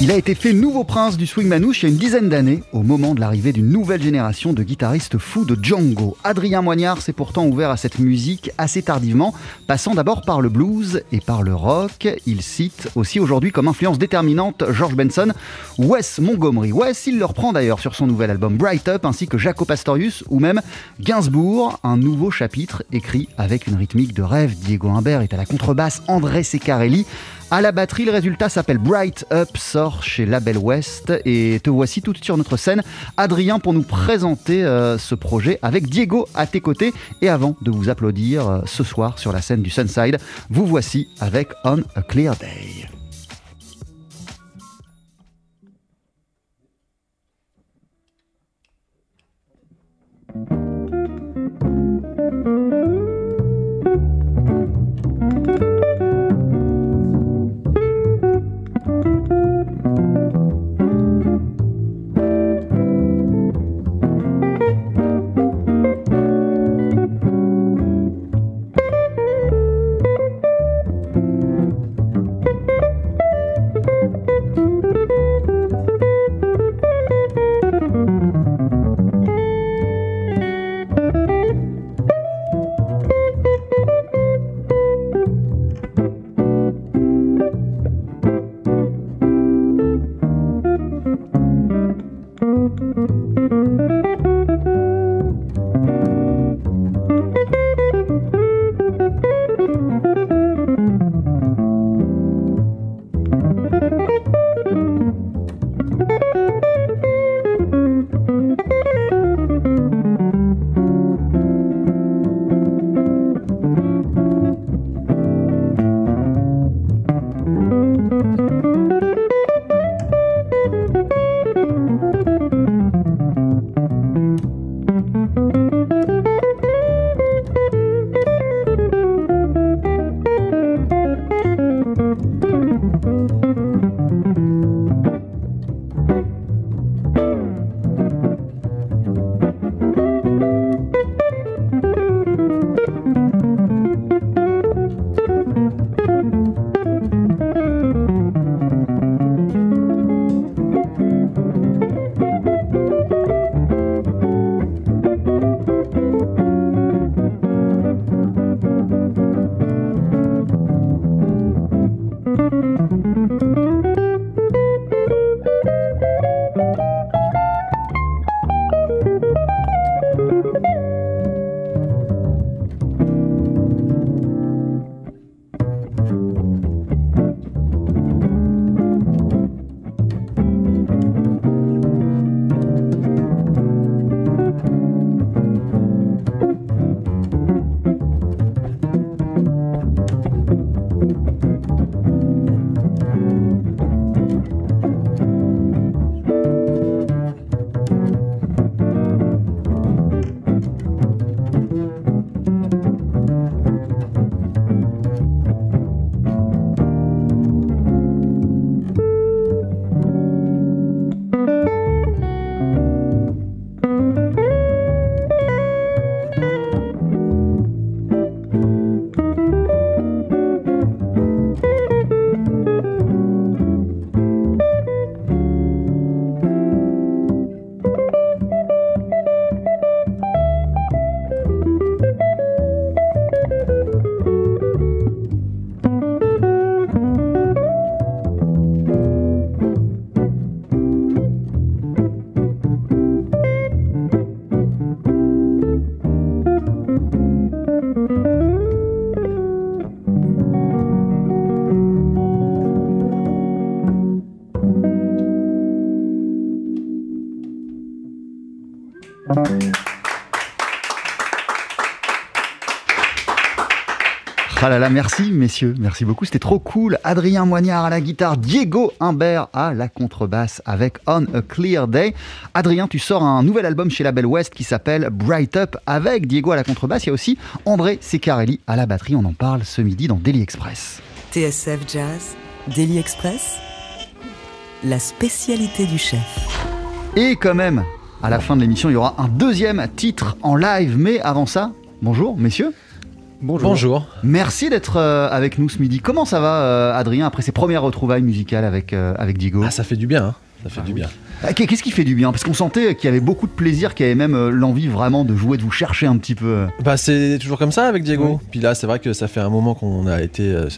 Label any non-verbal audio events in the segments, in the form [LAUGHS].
Il a été fait nouveau prince du swing manouche il y a une dizaine d'années, au moment de l'arrivée d'une nouvelle génération de guitaristes fous de Django. Adrien Moignard s'est pourtant ouvert à cette musique assez tardivement, passant d'abord par le blues et par le rock. Il cite aussi aujourd'hui comme influence déterminante George Benson, Wes Montgomery. Wes, il le reprend d'ailleurs sur son nouvel album Bright Up, ainsi que Jaco Pastorius ou même Gainsbourg, un nouveau chapitre écrit avec une rythmique de rêve. Diego Imbert est à la contrebasse, André Secarelli à la batterie, le résultat s'appelle Bright Up, sort chez Label West. Et te voici tout sur notre scène, Adrien, pour nous présenter euh, ce projet avec Diego à tes côtés. Et avant de vous applaudir euh, ce soir sur la scène du Sunside, vous voici avec On a Clear Day. Ah là là, merci messieurs, merci beaucoup, c'était trop cool. Adrien Moignard à la guitare, Diego Humbert à la contrebasse avec On a Clear Day. Adrien, tu sors un nouvel album chez Label West qui s'appelle Bright Up avec Diego à la contrebasse. Il y a aussi André Secarelli à la batterie. On en parle ce midi dans Daily Express. TSF Jazz, Daily Express, la spécialité du chef. Et quand même, à la fin de l'émission, il y aura un deuxième titre en live. Mais avant ça, bonjour messieurs. Bonjour. Merci d'être euh, avec nous ce midi. Comment ça va, euh, Adrien, après ces premières retrouvailles musicales avec, euh, avec Diego Ah, ça fait du bien, hein. ça fait du bien. Ah, qu'est- Qu'est-ce qui fait du bien? Parce qu'on sentait qu'il y avait beaucoup de plaisir, qu'il y avait même l'envie vraiment de jouer, de vous chercher un petit peu. Bah, c'est toujours comme ça avec Diego. Puis là, c'est vrai que ça fait un moment qu'on a été euh,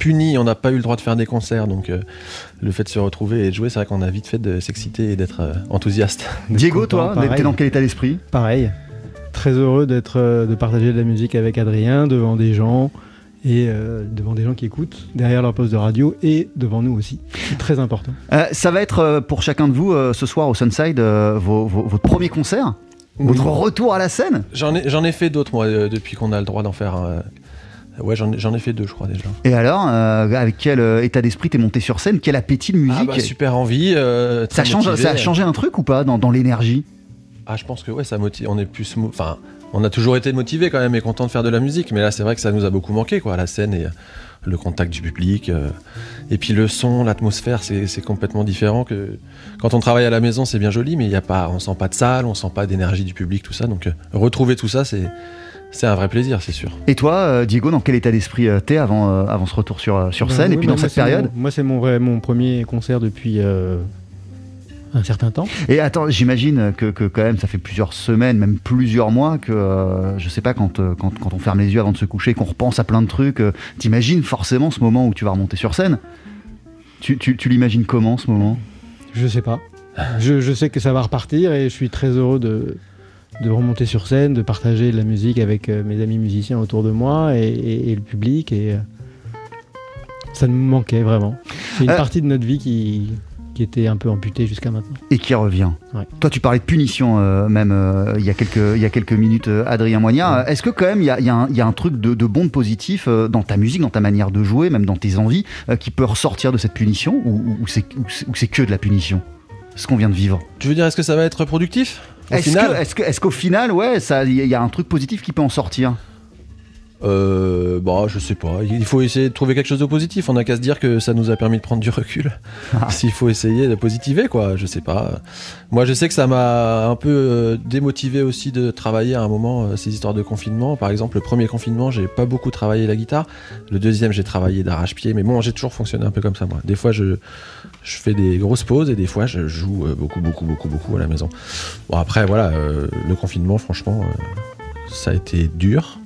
puni, on n'a pas eu le droit de faire des concerts, donc euh, le fait de se retrouver et de jouer, c'est vrai qu'on a vite fait de s'exciter et d'être euh, enthousiaste. Diego, content, toi, t'es dans quel état d'esprit? Pareil, très heureux d'être, euh, de partager de la musique avec Adrien devant des gens et euh, devant des gens qui écoutent derrière leur poste de radio et devant nous aussi. C'est très important. Euh, Ça va être euh, pour chacun de vous ce soir au Sunside vos- vos- votre premier concert Votre retour à la scène J'en ai, j'en ai fait d'autres, moi, depuis qu'on a le droit d'en faire. Ouais, j'en ai, j'en ai fait deux, je crois déjà. Et alors, euh, avec quel état d'esprit t'es monté sur scène? Quel appétit de musique Ah bah, super envie. euh, ça, change, motivé. ça a changé un truc ou pas dans, dans l'énergie? Ah, je pense que ouais, ça motive. On est plus, enfin, on a toujours été motivé quand même et content de faire de la musique, mais là, c'est vrai que ça nous a beaucoup manqué, quoi, la scène et euh, le contact du public, euh, et puis le son, l'atmosphère, c'est complètement différent que quand on travaille à la maison, c'est bien joli, mais il y a pas, on sent pas de salle, on sent pas d'énergie du public, tout ça. Donc, euh, retrouver tout ça, c'est c'est un vrai plaisir, c'est sûr. Et toi, euh, Diego, dans quel état d'esprit t'es avant, avant ce retour sur, sur Ben scène et oui, puis dans moi, cette c'est période? mon- Moi, c'est mon, vrai- mon premier concert depuis euh, un certain temps. Et attends, j'imagine que, que quand même ça fait plusieurs semaines, même plusieurs mois que, euh, je sais pas, quand, euh, quand, quand on ferme les yeux avant de se coucher, qu'on repense à plein de trucs, euh, t'imagines forcément ce moment où tu vas remonter sur scène? Tu, tu, tu l'imagines comment ce moment? Je sais pas. Je, je sais que ça va repartir et je suis très heureux de, de remonter sur scène, de partager de la musique avec mes amis musiciens autour de moi et, et- et le public. Et ça nous manquait vraiment. C'est une Euh. partie de notre vie qui, qui était un peu amputée jusqu'à maintenant. Et qui revient. Ouais. Toi, tu parlais de punition euh, même euh, il, y a quelques, il y a quelques minutes, euh, Adrien Moignard. Est-ce que quand même il y a, il y a un- il y a un truc de, de bon, de positif euh, dans ta musique, dans ta manière de jouer, même dans tes envies, euh, qui peut ressortir de cette punition ou, ou- ou c'est que de la punition? Ce qu'on vient de vivre Tu veux dire, est-ce que ça va être productif? Est-ce final que- est-ce que- est-ce qu'au final, ouais, ça- il y a un truc positif qui peut en sortir? Euh, bah, je sais pas. Il faut essayer de trouver quelque chose de positif. On n'a qu'à se dire que ça nous a permis de prendre du recul. Ah. [LAUGHS] S'il faut essayer de positiver, quoi. Je sais pas. Moi, je sais que ça m'a un peu euh, démotivé aussi de travailler à un moment euh, ces histoires de confinement. Par exemple, le premier confinement, j'ai pas beaucoup travaillé la guitare. Le deuxième, j'ai travaillé d'arrache-pied. Mais bon, j'ai toujours fonctionné un peu comme ça, moi. Des fois, je, je fais des grosses pauses et des fois, je joue euh, beaucoup, beaucoup, beaucoup, beaucoup à la maison. Bon, après, voilà, le confinement, franchement, ça a été dur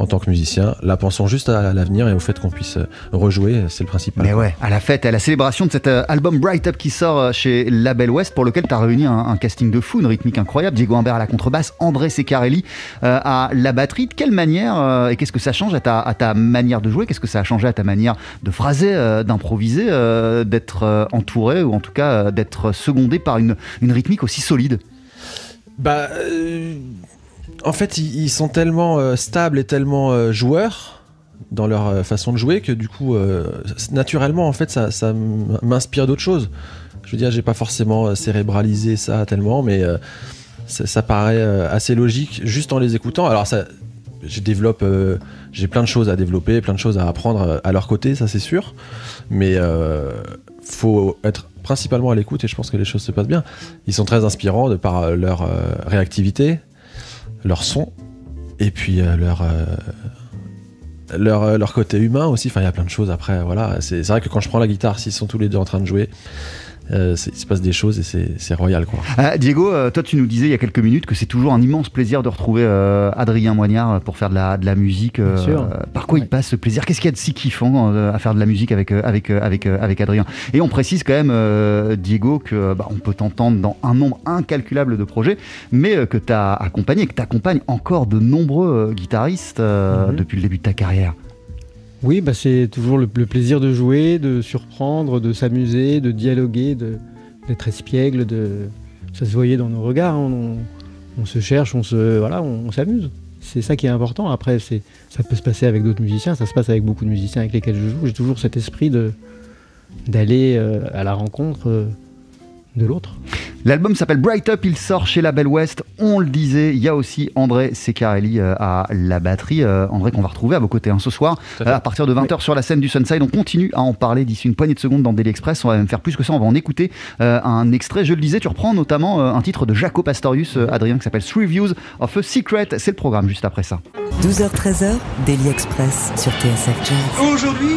en tant que musicien. Là, pensons juste à l'avenir et au fait qu'on puisse euh, rejouer, c'est le principal. Mais ouais, à la fête, à la célébration de cet euh, album Bright Up qui sort euh, chez Label West, pour lequel tu as réuni un, un casting de fou, une rythmique incroyable. Diego Humbert à la contrebasse, André Secarelli euh, à la batterie. De quelle manière euh, et qu'est-ce que ça change à ta, à ta manière de jouer? Qu'est-ce que ça a changé à ta manière de phraser, euh, d'improviser, euh, d'être euh, entouré ou en tout cas euh, d'être secondé par une, une rythmique aussi solide? Bah, euh, en fait, ils, sont tellement euh, stables et tellement euh, joueurs dans leur euh, façon de jouer que du coup, naturellement, en fait, ça, m'inspire d'autres choses. Je veux dire, j'ai pas forcément cérébralisé ça tellement, mais ça, paraît assez logique juste en les écoutant. Alors, j'ai plein de choses à développer, plein de choses à apprendre à leur côté, ça c'est sûr. Mais faut être principalement à l'écoute et je pense que les choses se passent bien. Ils sont très inspirants de par leur réactivité, leur son et puis euh, leur euh, leur, euh, leur côté humain aussi. Enfin, il y a plein de choses après. Voilà, c'est vrai que quand je prends la guitare, s'ils sont tous les deux en train de jouer, il se passe des choses et c'est royal quoi. Ah, Diego, euh, toi tu nous disais il y a quelques minutes que c'est toujours un immense plaisir de retrouver euh, Adrien Moignard pour faire de la, de la musique. euh, Bien sûr. euh, par quoi il passe ce plaisir? Qu'est-ce qu'il y a de si kiffant euh, à faire de la musique avec, euh, avec, euh, avec, euh, avec Adrien? Et on précise quand même, euh, Diego, que bah, on peut t'entendre dans un nombre incalculable de projets, mais euh, que tu as accompagné, que tu accompagnes encore de nombreux euh, guitaristes euh, Mhm. depuis le début de ta carrière. Oui, bah, c'est toujours le, plaisir de jouer, de surprendre, de s'amuser, de dialoguer, d'être espiègle. De... Ça se voyait dans nos regards. hein, On, se cherche, on se, voilà, on, s'amuse. c'est ça qui est important. Après, ça peut se passer avec d'autres musiciens, ça se passe avec beaucoup de musiciens avec lesquels je joue. J'ai toujours cet esprit d'aller euh, à la rencontre euh, de l'autre. L'album s'appelle Bright Up, il sort chez Label West, on le disait, il y a aussi André Secarelli euh, à la batterie, Euh, André qu'on va retrouver à vos côtés hein, ce soir, à partir de 20h sur la scène du Sunside, on continue à en parler d'ici une poignée de secondes dans Daily Express, on va même faire plus que ça, on va en écouter euh, un extrait, je le disais, tu reprends notamment euh, un titre de Jaco Pastorius, euh, Adrien, qui s'appelle Three Views of a Secret, c'est le programme juste après ça. 12h-13h, Daily Express sur TSF Jazz. Aujourd'hui,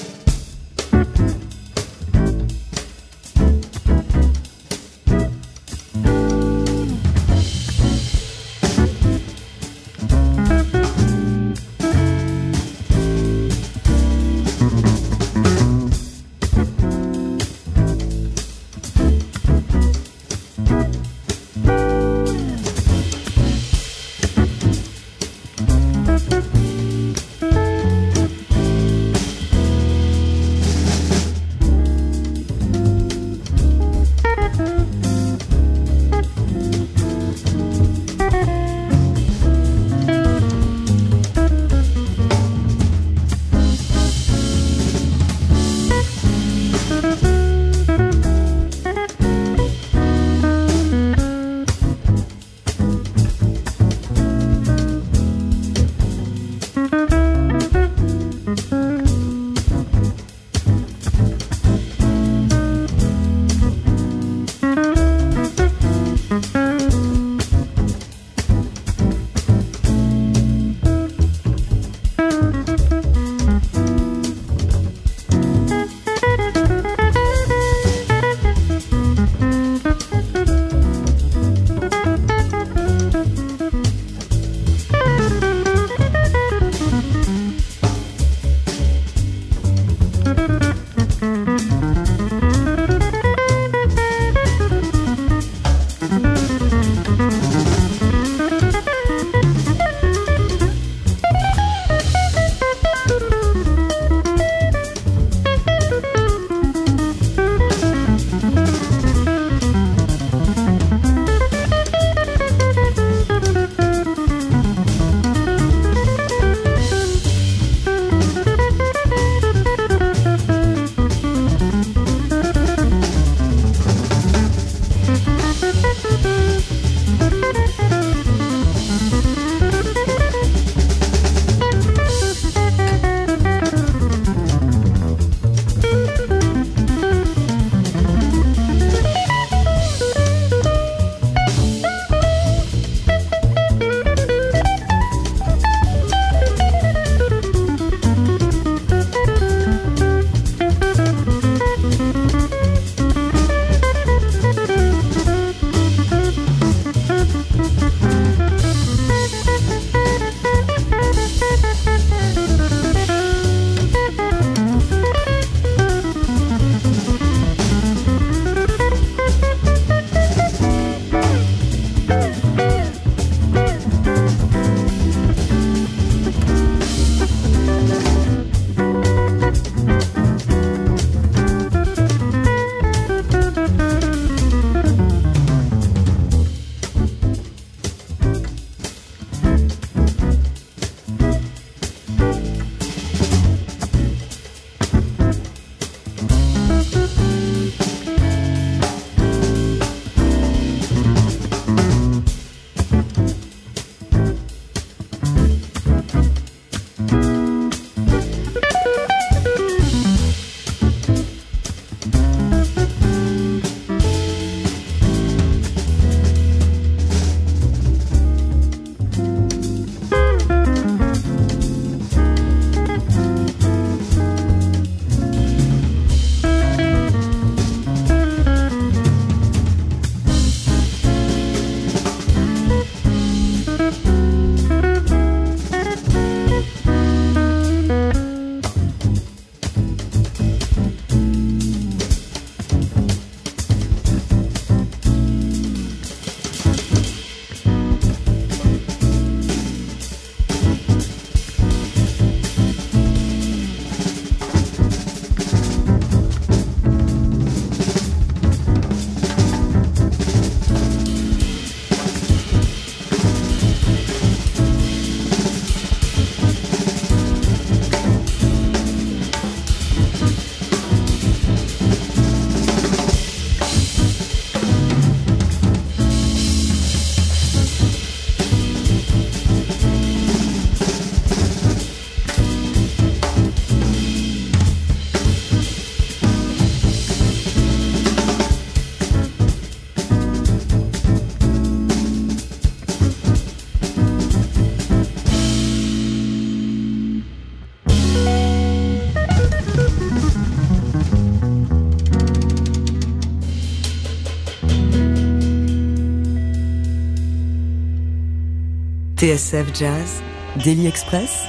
TSF Jazz, Daily Express,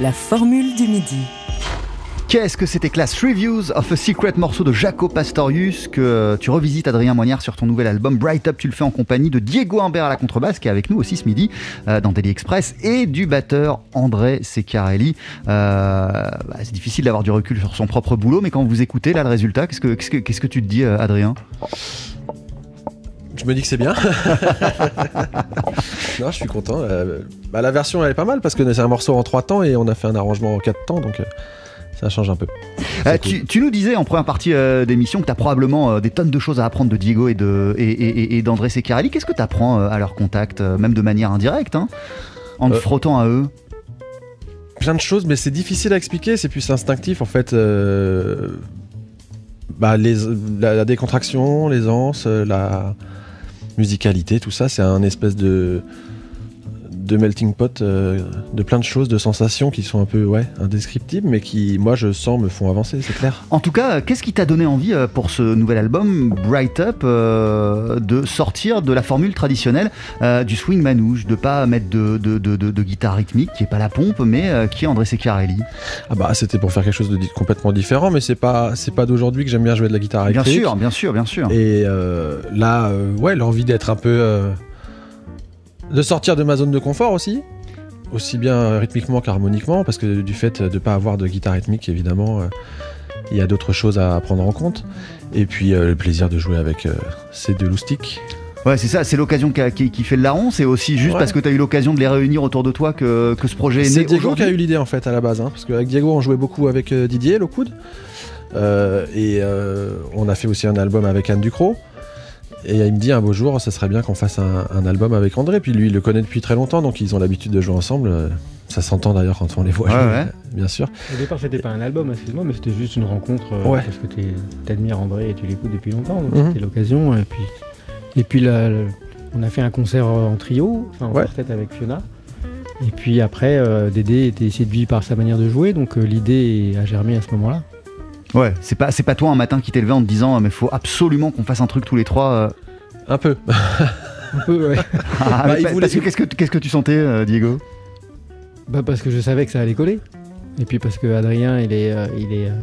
la formule du midi. Qu'est-ce que c'était classe Reviews of a Secret morceau de Jaco Pastorius que tu revisites Adrien Moignard sur ton nouvel album Bright Up. Tu le fais en compagnie de Diego Humbert à la contrebasse qui est avec nous aussi ce midi euh, dans Daily Express et du batteur André Seccarelli. Euh, bah, c'est difficile d'avoir du recul sur son propre boulot, mais quand vous écoutez là le résultat, qu'est-ce que, qu'est-ce que, qu'est-ce que tu te dis, euh, Adrien? Je me dis que c'est bien. [LAUGHS] non, je suis content. Euh, bah, la version elle est pas mal parce que c'est un morceau en trois temps et on a fait un arrangement en quatre temps, donc euh, ça change un peu. Euh, tu, tu nous disais en première partie euh, d'émission que tu as probablement des tonnes de choses à apprendre de Diego et, de, et, et- et- d'André. Qu'est-ce que tu apprends à leur contact, même de manière indirecte, hein, en te frottant à eux? Plein de choses, mais c'est difficile à expliquer, c'est plus instinctif en fait. bah, les, la, la décontraction, l'aisance, la musicalité, tout ça, c'est un espèce de, de melting pot euh, de plein de choses, de sensations qui sont un peu ouais, indescriptibles, mais qui, moi, je sens, me font avancer, c'est clair. En tout cas, qu'est-ce qui t'a donné envie euh, pour ce nouvel album, Bright Up, euh, de sortir de la formule traditionnelle euh, du swing manouche, de pas mettre de, de, de- guitare rythmique qui est pas la pompe, mais qui est André Seccarelli Ah bah, c'était pour faire quelque chose de complètement différent, mais c'est pas, c'est pas d'aujourd'hui que j'aime bien jouer de la guitare Bien électrique. sûr, bien sûr, bien sûr. Et là, ouais, l'envie d'être un peu. De sortir de ma zone de confort aussi. Aussi bien rythmiquement qu'harmoniquement, parce que du fait de ne pas avoir de guitare rythmique, évidemment, euh, il y a d'autres choses à prendre en compte. Et puis euh, le plaisir de jouer avec euh, ces deux loustiques. Ouais, c'est ça, c'est l'occasion qui, a- qui- qui fait le larron, c'est aussi juste Ouais. parce que tu as eu l'occasion de les réunir autour de toi que, que ce projet est C'est né Diego qui a eu l'idée en fait à la base, hein, parce qu'avec Diego on jouait beaucoup avec Didier Lockwood, Euh, et euh, on a fait aussi un album avec Anne Ducrot. Et il me dit un beau jour, ça serait bien qu'on fasse un, un album avec André. Puis lui, il le connaît depuis très longtemps, donc ils ont l'habitude de jouer ensemble. Euh, Ça s'entend d'ailleurs quand on les voit Ouais, jouer, ouais. bien sûr. Au départ, c'était pas un album, excuse-moi, mais c'était juste une rencontre euh, Ouais. parce que t'es- t'admires André et tu l'écoutes depuis longtemps, donc Mhm. c'était l'occasion. Et puis, et puis là, on a fait un concert euh, en trio, enfin en Ouais. quartet avec Fiona. Et puis après, euh, Dédé était séduit par sa manière de jouer, donc euh, l'idée a germé à ce moment-là. Ouais, c'est pas, c'est pas toi un matin qui t'es levé en te disant, mais faut absolument qu'on fasse un truc tous les trois. euh. Un peu. [LAUGHS] Un peu, ouais. [LAUGHS] Ah, Bah, voulait- parce que qu'est-ce que, qu'est-ce que tu sentais, euh, Diego? Bah parce que je savais que ça allait coller. Et puis parce que Adrien, il est, euh, il est. euh,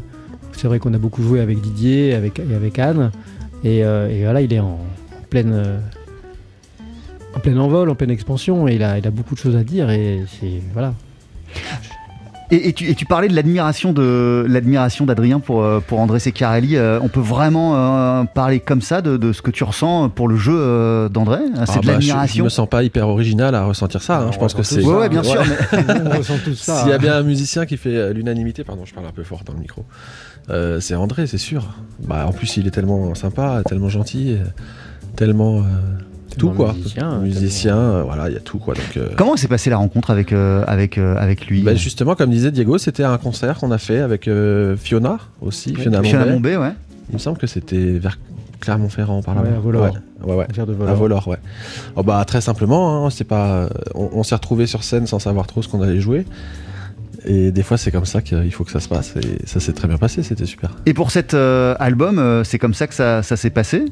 c'est vrai qu'on a beaucoup joué avec Didier, avec et avec Anne, et, euh, et voilà, il est en, en pleine, euh, en plein envol, en pleine expansion, et il a, il a beaucoup de choses à dire, et c'est voilà. Et, et tu, et tu parlais de l'admiration de l'admiration d'Adrien pour, euh, pour André Seccarelli. Euh, on peut vraiment euh, parler comme ça de, de ce que tu ressens pour le jeu d'André? C'est Ah de bah, je, je l'admiration? me sens pas hyper original à ressentir ça. hein. On Je pense que c'est. Ouais, ouais, bien sûr. mais- [LAUGHS] On ressent tout ça. S'il y a bien un musicien qui fait l'unanimité, pardon, je parle un peu fort dans le micro, euh, c'est André, c'est sûr. Bah, en plus, il est tellement sympa, tellement gentil, tellement euh, tout quoi. musicien, Musicien, euh, voilà, il y a tout quoi. Donc, euh, Comment s'est passée la rencontre avec, euh, avec, euh, avec lui bah, justement, comme disait Diego, c'était un concert qu'on a fait avec euh, Fiona aussi, Ouais, Fiona Fiona Mombay. Ouais. Il me semble que c'était vers Clermont-Ferrand par là. Ouais, à Volord. Ouais, ouais, ouais. Concert de À. Volord, ouais. Oh, bah, très simplement, hein, c'est pas. On, on s'est retrouvé sur scène sans savoir trop ce qu'on allait jouer. Et des fois, c'est comme ça qu'il faut que ça se passe. Et ça s'est très bien passé, c'était super. Et pour cet euh, album, euh, c'est comme ça que ça, ça s'est passé?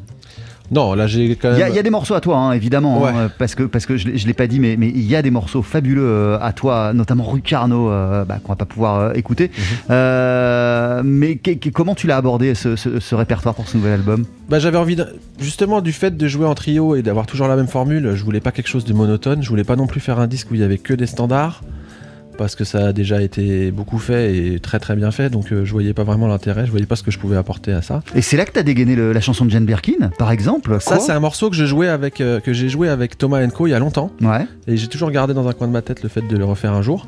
Non, là, j'ai quand Il même. y, a- il y a des morceaux à toi, hein, évidemment, Ouais. hein, parce que, parce que je ne l'ai pas dit, mais mais il y a des morceaux fabuleux euh, à toi, notamment Rue Carnot, euh, bah, qu'on va pas pouvoir euh, écouter. Mhm. Euh, mais que- que- comment tu l'as abordé ce, ce- ce répertoire pour ce nouvel album? Bah, j'avais envie de... justement du fait de jouer en trio et d'avoir toujours la même formule. Je voulais pas quelque chose de monotone. Je voulais pas non plus faire un disque où il y avait que des standards parce que ça a déjà été beaucoup fait et très très bien fait. Donc euh, je voyais pas vraiment l'intérêt. Je voyais pas ce que je pouvais apporter à ça. Et c'est là que tu as dégainé le- la chanson de Jane Birkin, par exemple Ça, c'est un morceau que je jouais avec euh, que j'ai joué avec Thomas Co il y a longtemps. Ouais. Et j'ai toujours gardé dans un coin de ma tête le fait de le refaire un jour.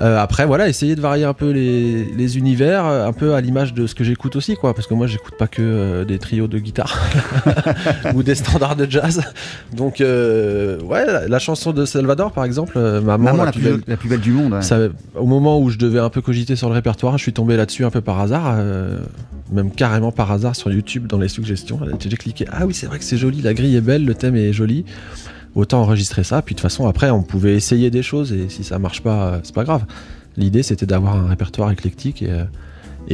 Euh, après, voilà, essayer de varier un peu les, les univers, euh, un peu à l'image de ce que j'écoute aussi, quoi. Parce que moi, j'écoute pas que euh, des trios de guitare [LAUGHS] ou des standards de jazz. Donc, euh, ouais, la, la chanson de Salvador, par exemple, Maman, Maman, la, la, plus belle- la plus belle du monde. ouais. ça, au moment où je devais un peu cogiter sur le répertoire, je suis tombé là-dessus un peu par hasard, même carrément par hasard sur YouTube dans les suggestions. J'ai cliqué, ah oui, c'est vrai que c'est joli, la grille est belle, le thème est joli. Autant enregistrer ça, puis de toute façon, après, on pouvait essayer des choses et si ça marche pas, euh, c'est pas grave. L'idée, c'était d'avoir un répertoire éclectique et, euh,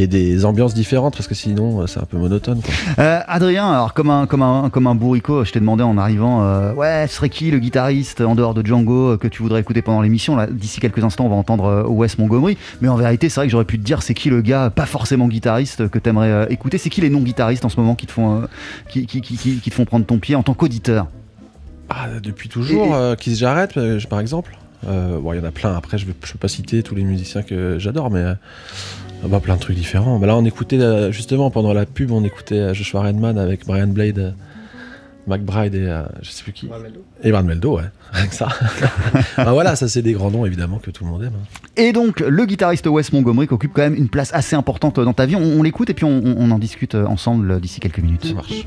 des ambiances différentes parce que sinon euh, c'est un peu monotone. Adrien, alors comme un, comme un, comme un bourricot, je t'ai demandé en arrivant, ouais, ce serait qui le guitariste en dehors de Django que tu voudrais écouter pendant l'émission? D'ici quelques instants, on va entendre Wes Montgomery. Mais en vérité, c'est vrai que j'aurais pu te dire, c'est qui le gars, pas forcément guitariste, que t'aimerais écouter? C'est qui les non-guitaristes en ce moment qui te font, qui, qui- qui te font prendre ton pied en tant qu'auditeur? Ah, depuis toujours, Et- euh, Keith Jarrett euh, par exemple. Euh, bon, il y en a plein. Après, je ne peux pas citer tous les musiciens que j'adore, mais euh, ah bah, plein de trucs différents. Bah, là, on écoutait euh, justement pendant la pub, on écoutait euh, Joshua Redman avec Brian Blade, euh, McBride et euh, je sais plus qui. Et Brad Meldo, ouais, [LAUGHS] que ça. [LAUGHS] Bah, voilà, ça c'est des grands noms évidemment que tout le monde aime. hein. Et donc, le guitariste Wes Montgomery qui occupe quand même une place assez importante dans ta vie. On, on l'écoute et puis on, on en discute euh, ensemble euh, d'ici quelques minutes. Ça marche.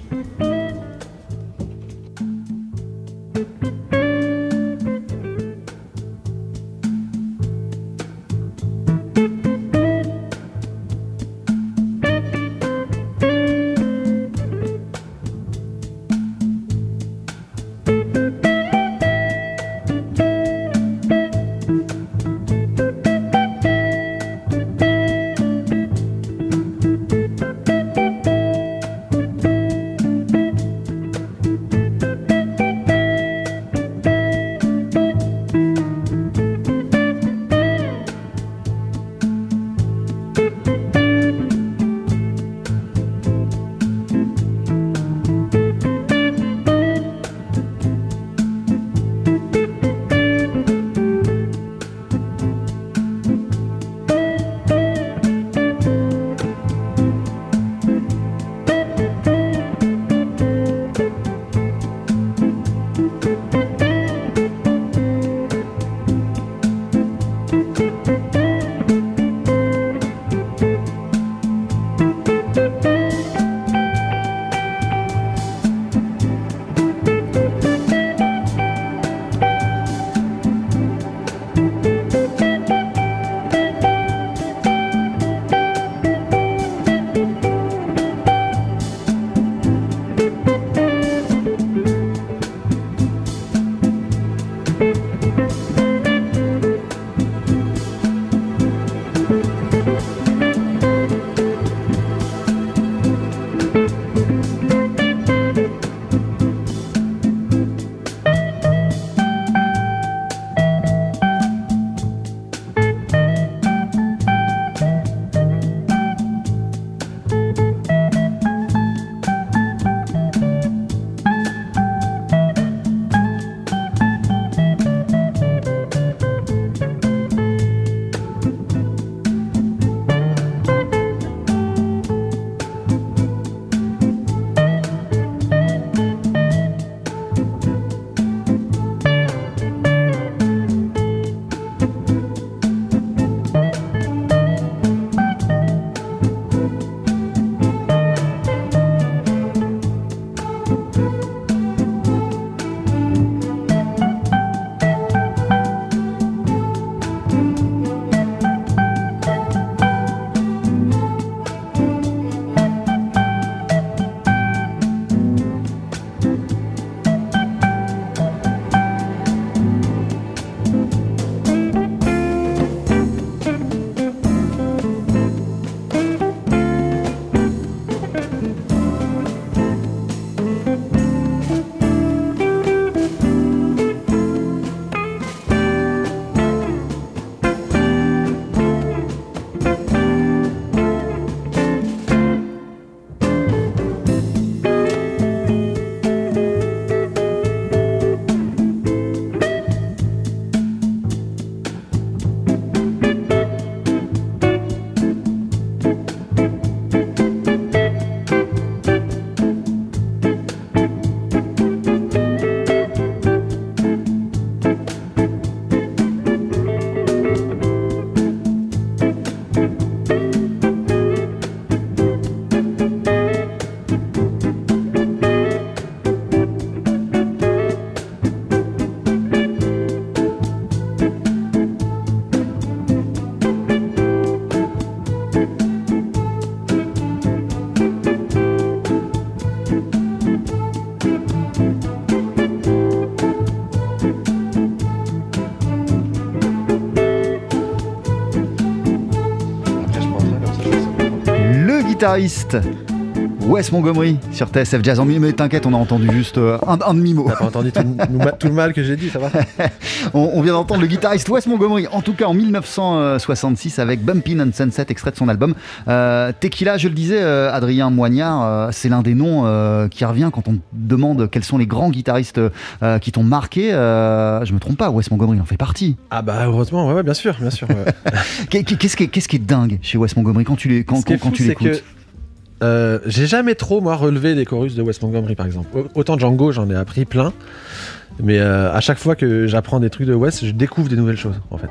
Guitariste Wes Montgomery sur TSF Jazz? En mi- Mais t'inquiète, on a entendu juste euh, un, un demi-mot. T'as pas entendu tout, le ma- tout le mal que j'ai dit, ça va? [LAUGHS] On, on vient d'entendre le guitariste Wes Montgomery, en tout cas en 1966 avec Bumpin' and Sunset, extrait de son album. Euh, Tequila, je le disais, euh, Adrien Moignard, euh, c'est l'un des noms qui revient quand on demande quels sont les grands guitaristes qui t'ont marqué. Je me trompe pas, Wes Montgomery? En fait partie. Ah bah heureusement, ouais, ouais, bien sûr, bien sûr. ouais. [LAUGHS] Qu'est-ce qui, qui est dingue chez Wes Montgomery? Quand tu l'écoutes euh, j'ai jamais trop moi relevé des chorus de Wes Montgomery par exemple. Au- Autant Django, j'en ai appris plein, mais euh, à chaque fois que j'apprends des trucs de Wes, je découvre des nouvelles choses en fait.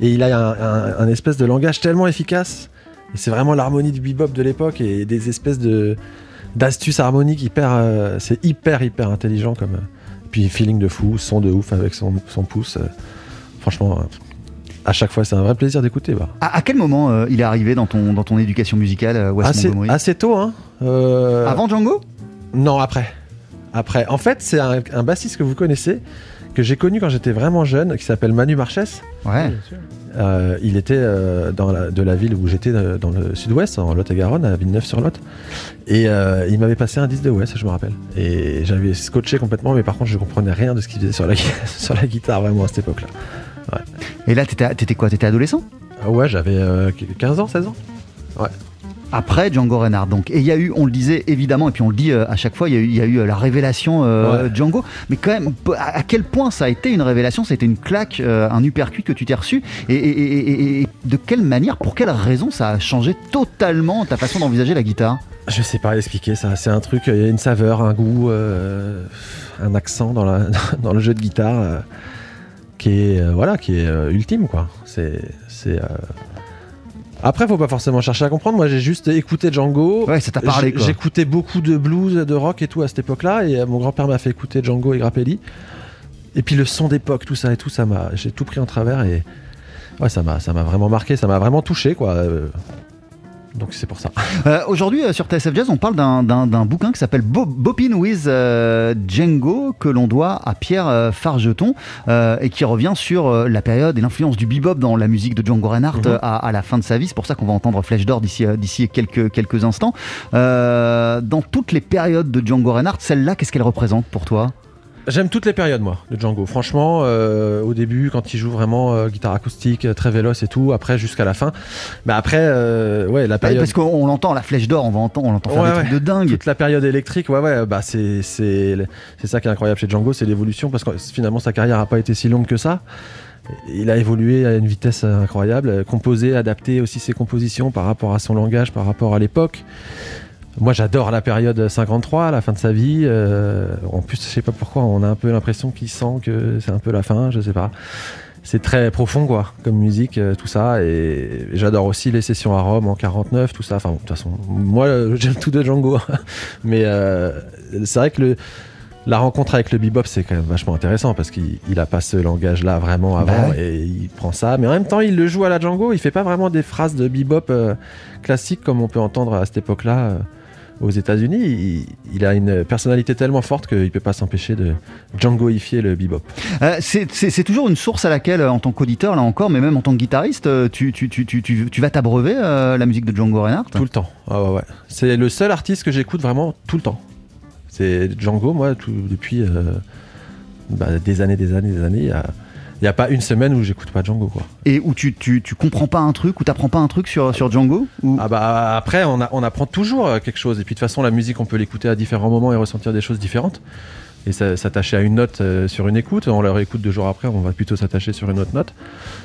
Et il a un, espèce de langage tellement efficace. Et c'est vraiment l'harmonie du bebop de l'époque et des espèces de d'astuces harmoniques hyper, euh, c'est hyper hyper intelligent comme. puis feeling de fou, son de ouf avec son, son pouce. franchement, à chaque fois c'est un vrai plaisir d'écouter. Bah. à, à quel moment euh, il est arrivé dans ton, dans ton éducation musicale, euh, Wes assez, Montgomery? assez tôt, hein. Euh, Avant Django? Non, après. Après. En fait, c'est un, un bassiste que vous connaissez, que j'ai connu quand j'étais vraiment jeune, qui s'appelle Manu Marches. Ouais. Euh, il était euh, dans la, de la ville où j'étais, euh, dans le sud-ouest, en Lot-et-Garonne, à Villeneuve-sur-Lot. Et euh, il m'avait passé un disque de West, je me rappelle. Et j'avais scotché complètement, mais par contre, je comprenais rien de ce qu'il faisait sur la, [LAUGHS] sur la guitare, vraiment, à cette époque-là. Et là, t'étais t'étais quoi T'étais adolescent? Ah ouais, j'avais euh, 15 ans, 16 ans. après Django Reinhardt. Donc, et il y a eu, on le disait évidemment, et puis on le dit euh, à chaque fois, il y a eu, il y a eu, euh, la révélation euh, Ouais. Django. Mais quand même, à à quel point ça a été une révélation? Ça a été une claque, euh, un uppercut que tu t'es reçu? Et, et- et- et- et de quelle manière, pour quelle raison ça a changé totalement ta façon d'envisager la guitare? Je sais pas expliquer ça. C'est un truc, il y a une saveur, un goût, euh, un accent dans, la, [LAUGHS] dans le jeu de guitare euh, qui est, euh, voilà, qui est euh, ultime, quoi. C'est. c'est, euh, Après, faut pas forcément chercher à comprendre. Moi, j'ai juste écouté Django. Ouais, ça t'a parlé quoi. J'écoutais beaucoup de blues, de rock et tout à cette époque-là. Et euh, mon grand-père m'a fait écouter Django et Grappelli. Et puis le son d'époque, tout ça et tout, ça m'a. J'ai tout pris en travers et. Ouais, ça m'a, ça m'a vraiment marqué, ça m'a vraiment touché, quoi. Donc c'est pour ça. Euh, Aujourd'hui, euh, sur TSF Jazz, on parle d'un- bouquin qui s'appelle Bo- Bopin with euh, Django, que l'on doit à Pierre Fargeton, et qui revient sur la période et l'influence du bebop dans la musique de Django Reinhardt Mhm. à, à la fin de sa vie. C'est pour ça qu'on va entendre Flèche d'or d'ici d'ici quelques, quelques instants. Dans toutes les périodes de Django Reinhardt, celle-là, qu'est-ce qu'elle représente pour toi? J'aime toutes les périodes, moi, de Django. Franchement, euh, au début, quand il joue vraiment euh, guitare acoustique, euh, très véloce et tout, après jusqu'à la fin. Mais après, euh, ouais, la Ouais, période. Parce qu'on l'entend, la Flèche d'or, on va entendre, on l'entend faire Ouais, des trucs de dingue. Toute la période électrique, ouais, ouais, bah c'est c'est c'est ça qui est incroyable chez Django, c'est l'évolution parce que finalement sa carrière a pas été si longue que ça. Il a évolué à une vitesse incroyable, composé, adapté aussi ses compositions par rapport à son langage, par rapport à l'époque. Moi, j'adore la période 53, la fin de sa vie. euh, en plus, je sais pas pourquoi, on a un peu l'impression qu'il sent que c'est un peu la fin, je sais pas. C'est très profond, quoi, comme musique, euh, tout ça. Et j'adore aussi les sessions à Rome en 49, tout ça. Enfin, bon, de toute façon, moi, euh, [LAUGHS] j'aime tout de Django. Mais euh, c'est vrai que le, la rencontre avec le bebop, c'est quand même vachement intéressant parce qu'il il a pas ce langage-là vraiment avant Bah et il prend ça. Mais en même temps, il le joue à la Django. Il fait pas vraiment des phrases de bebop classiques comme on peut entendre à cette époque-là. Aux États-Unis, il, il a une personnalité tellement forte qu'il peut pas s'empêcher de Djangoifier le bebop. Euh, c'est- toujours une source à laquelle, euh, en tant qu'auditeur, là encore, mais même en tant que guitariste, euh, tu, tu, tu, tu, tu, tu vas t'abreuver euh, la musique de Django Reinhardt Tout le temps. Ah ouais, ouais. C'est le seul artiste que j'écoute vraiment tout le temps. C'est Django, moi, tout- depuis euh, bah, des années, des années, des années. Il y a pas une semaine où j'écoute pas Django, quoi. Et où tu, tu, tu comprends pas un truc, ou t'apprends pas un truc sur, sur Django ou... Ah bah après, on, a- on apprend toujours euh, quelque chose. Et puis de toute façon, la musique, on peut l'écouter à différents moments et ressentir des choses différentes. Et s'attacher à une note euh, sur une écoute, on leur écoute deux jours après, on va plutôt s'attacher sur une autre note.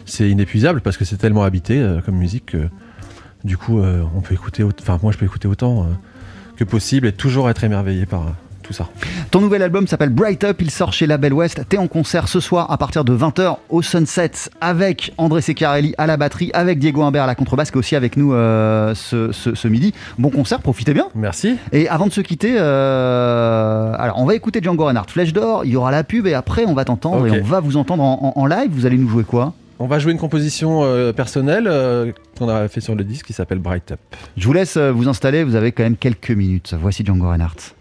C'est inépuisable parce que c'est tellement habité euh, comme musique que du coup, euh, on peut écouter, enfin moi je peux écouter autant que possible et toujours être émerveillé par tout ça. Ton nouvel album s'appelle Bright Up, il sort chez Label West. T'es en concert ce soir à partir de 20h au Sunset avec André Secarelli à la batterie, avec Diego Humbert à la contrebasse, qui est aussi avec nous euh, ce, ce- ce midi. Bon concert, profitez bien. Merci. Et avant de se quitter, euh, alors on va écouter Django Reinhardt, Flèche d'or, il y aura la pub et après on va t'entendre et on va vous entendre en, en- en live. Vous allez nous jouer quoi? On va jouer une composition euh, personnelle euh, qu'on a fait sur le disque qui s'appelle Bright Up. Je vous laisse euh, vous installer, vous avez quand même quelques minutes. Voici Django Reinhardt.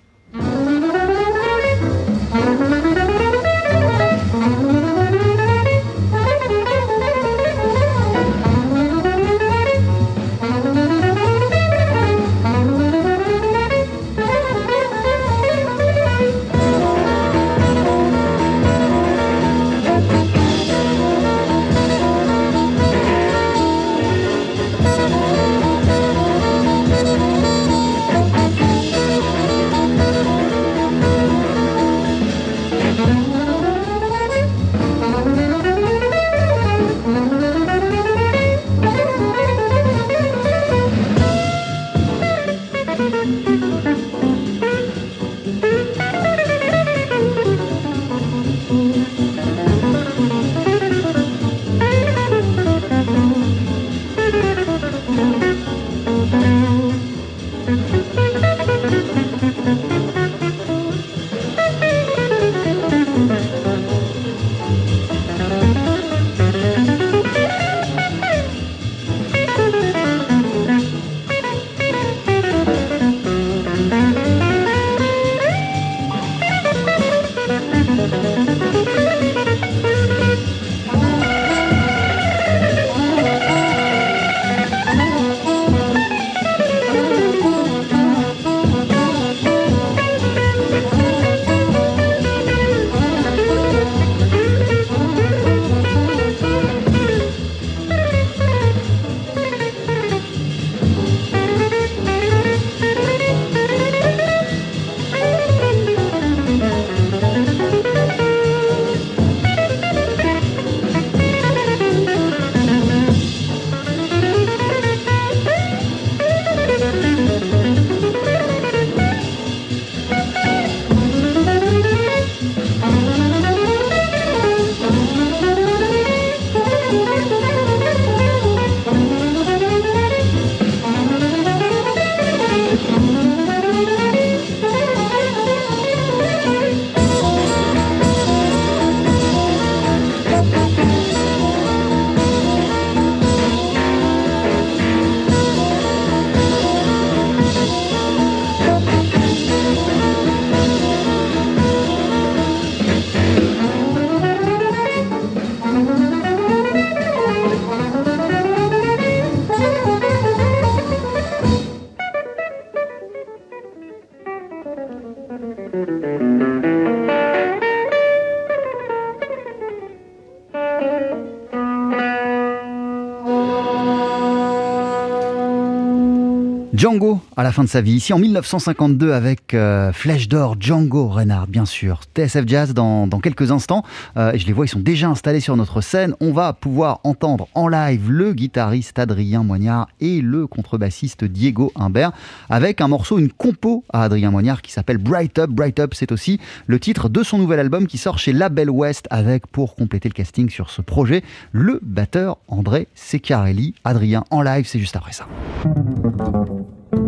À la fin de sa vie, ici en 1952 avec euh, Flèche d'or, Django Reinhardt, bien sûr. TSF Jazz dans, quelques instants. Euh, je les vois, ils sont déjà installés sur notre scène. On va pouvoir entendre en live le guitariste Adrien Moignard et le contrebassiste Diego Humbert avec un morceau, une compo à Adrien Moignard qui s'appelle Bright Up. Bright Up, c'est aussi le titre de son nouvel album qui sort chez Label West avec, pour compléter le casting sur ce projet, le batteur André Secchiarelli. Adrien en live, c'est juste après ça.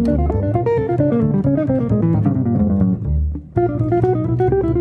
Thank you.